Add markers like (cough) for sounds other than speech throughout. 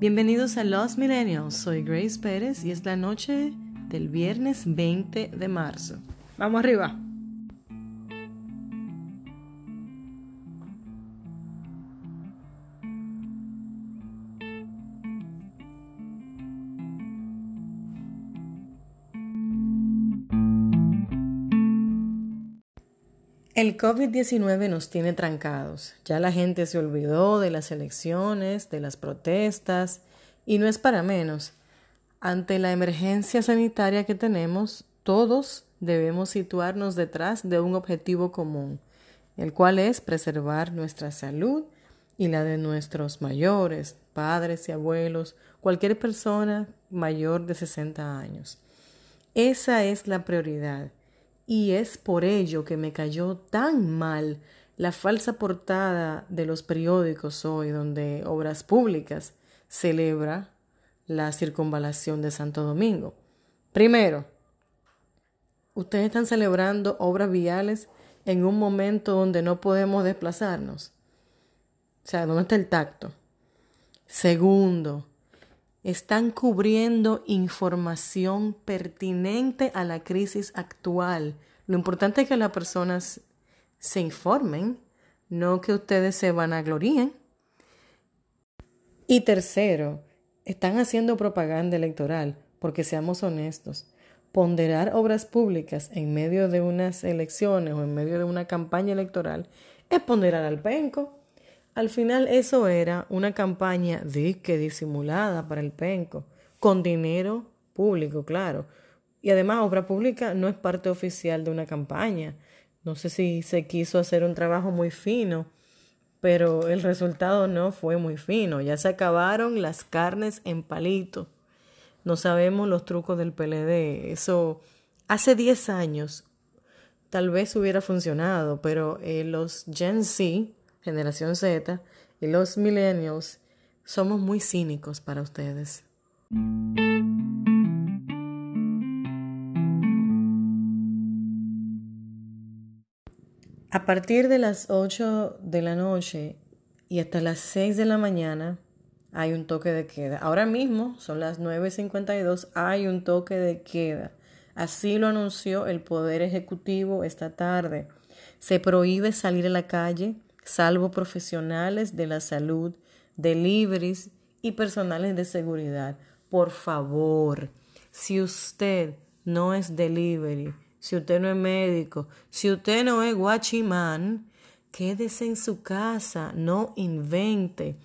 Bienvenidos a Los Millennials, soy Grace Pérez y es la noche del viernes 20 de marzo. Vamos arriba. El COVID-19 nos tiene trancados. Ya la gente se olvidó de las elecciones, de las protestas, y no es para menos. Ante la emergencia sanitaria que tenemos, todos debemos situarnos detrás de un objetivo común, el cual es preservar nuestra salud y la de nuestros mayores, padres y abuelos, cualquier persona mayor de 60 años. Esa es la prioridad y es por ello que me cayó tan mal la falsa portada de los periódicos hoy donde Obras Públicas celebra la circunvalación de Santo Domingo. Primero, ustedes están celebrando obras viales en un momento donde no podemos desplazarnos. O sea, ¿dónde está el tacto? Segundo, están cubriendo información pertinente a la crisis actual. Lo importante es que las personas se informen, no que ustedes se vanaglorien. Y tercero, están haciendo propaganda electoral, porque seamos honestos, ponderar obras públicas en medio de unas elecciones o en medio de una campaña electoral es ponderar al penco. Al final eso era una campaña disque disimulada para el penco, con dinero público, claro. Y además obra pública no es parte oficial de una campaña. No sé si se quiso hacer un trabajo muy fino, pero el resultado no fue muy fino. Ya se acabaron las carnes en palito. No sabemos los trucos del PLD. Eso hace 10 años tal vez hubiera funcionado, pero eh, los Gen Z generación Z y los millennials somos muy cínicos para ustedes. A partir de las 8 de la noche y hasta las 6 de la mañana hay un toque de queda. Ahora mismo son las 9.52, hay un toque de queda. Así lo anunció el Poder Ejecutivo esta tarde. Se prohíbe salir a la calle salvo profesionales de la salud, deliveries y personales de seguridad. Por favor, si usted no es delivery, si usted no es médico, si usted no es guachimán, quédese en su casa, no invente,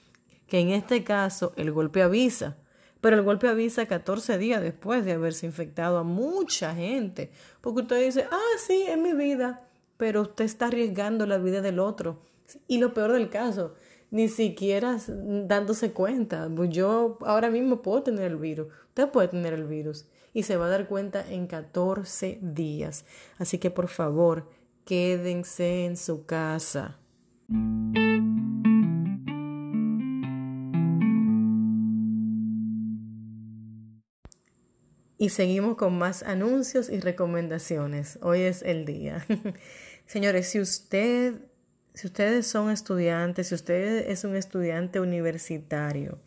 que en este caso el golpe avisa, pero el golpe avisa 14 días después de haberse infectado a mucha gente, porque usted dice, ah, sí, es mi vida, pero usted está arriesgando la vida del otro y lo peor del caso, ni siquiera dándose cuenta. Pues yo ahora mismo puedo tener el virus, usted puede tener el virus y se va a dar cuenta en 14 días. Así que por favor, quédense en su casa. Y seguimos con más anuncios y recomendaciones. Hoy es el día. (laughs) Señores, si usted si ustedes son estudiantes, si usted es un estudiante universitario,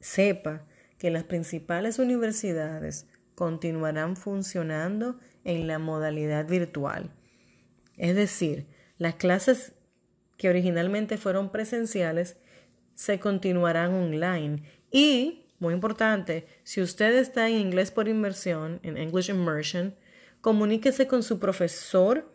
sepa que las principales universidades continuarán funcionando en la modalidad virtual. Es decir, las clases que originalmente fueron presenciales se continuarán online. Y, muy importante, si usted está en inglés por inmersión, en English Immersion, comuníquese con su profesor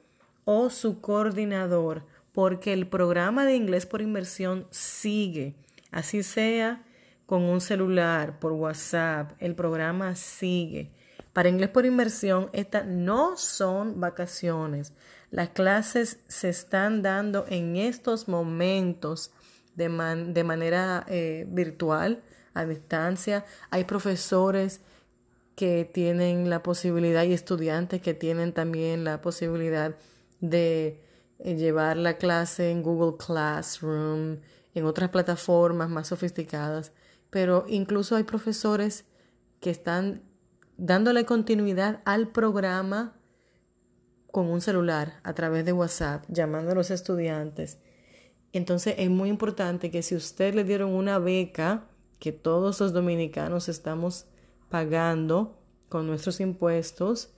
o su coordinador porque el programa de inglés por inmersión sigue, así sea con un celular, por WhatsApp, el programa sigue. Para inglés por inmersión, estas no son vacaciones. Las clases se están dando en estos momentos de, de manera eh, virtual, a distancia. Hay profesores que tienen la posibilidad y estudiantes que tienen también la posibilidad de eh, llevar la clase en Google Classroom, en otras plataformas más sofisticadas, pero incluso hay profesores que están dándole continuidad al programa con un celular a través de WhatsApp, llamando a los estudiantes. Entonces es muy importante que si usted le dieron una beca, que todos los dominicanos estamos pagando con nuestros impuestos,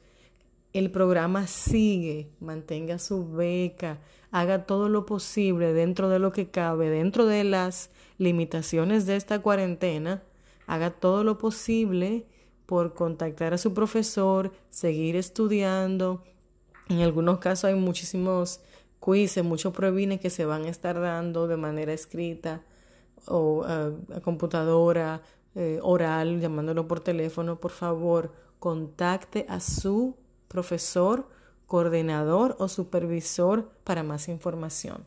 el programa sigue, mantenga su beca, haga todo lo posible dentro de lo que cabe, dentro de las limitaciones de esta cuarentena, haga todo lo posible por contactar a su profesor, seguir estudiando. En algunos casos hay muchísimos quizzes, muchos provines que se van a estar dando de manera escrita o a computadora, eh, oral, llamándolo por teléfono. Por favor, contacte a su profesor, coordinador o supervisor para más información.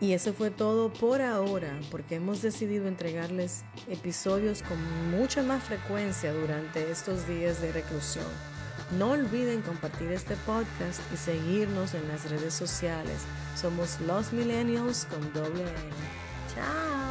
Y eso fue todo por ahora, porque hemos decidido entregarles episodios con mucha más frecuencia durante estos días de reclusión. No olviden compartir este podcast y seguirnos en las redes sociales. Somos Los Millennials con doble N. Chao.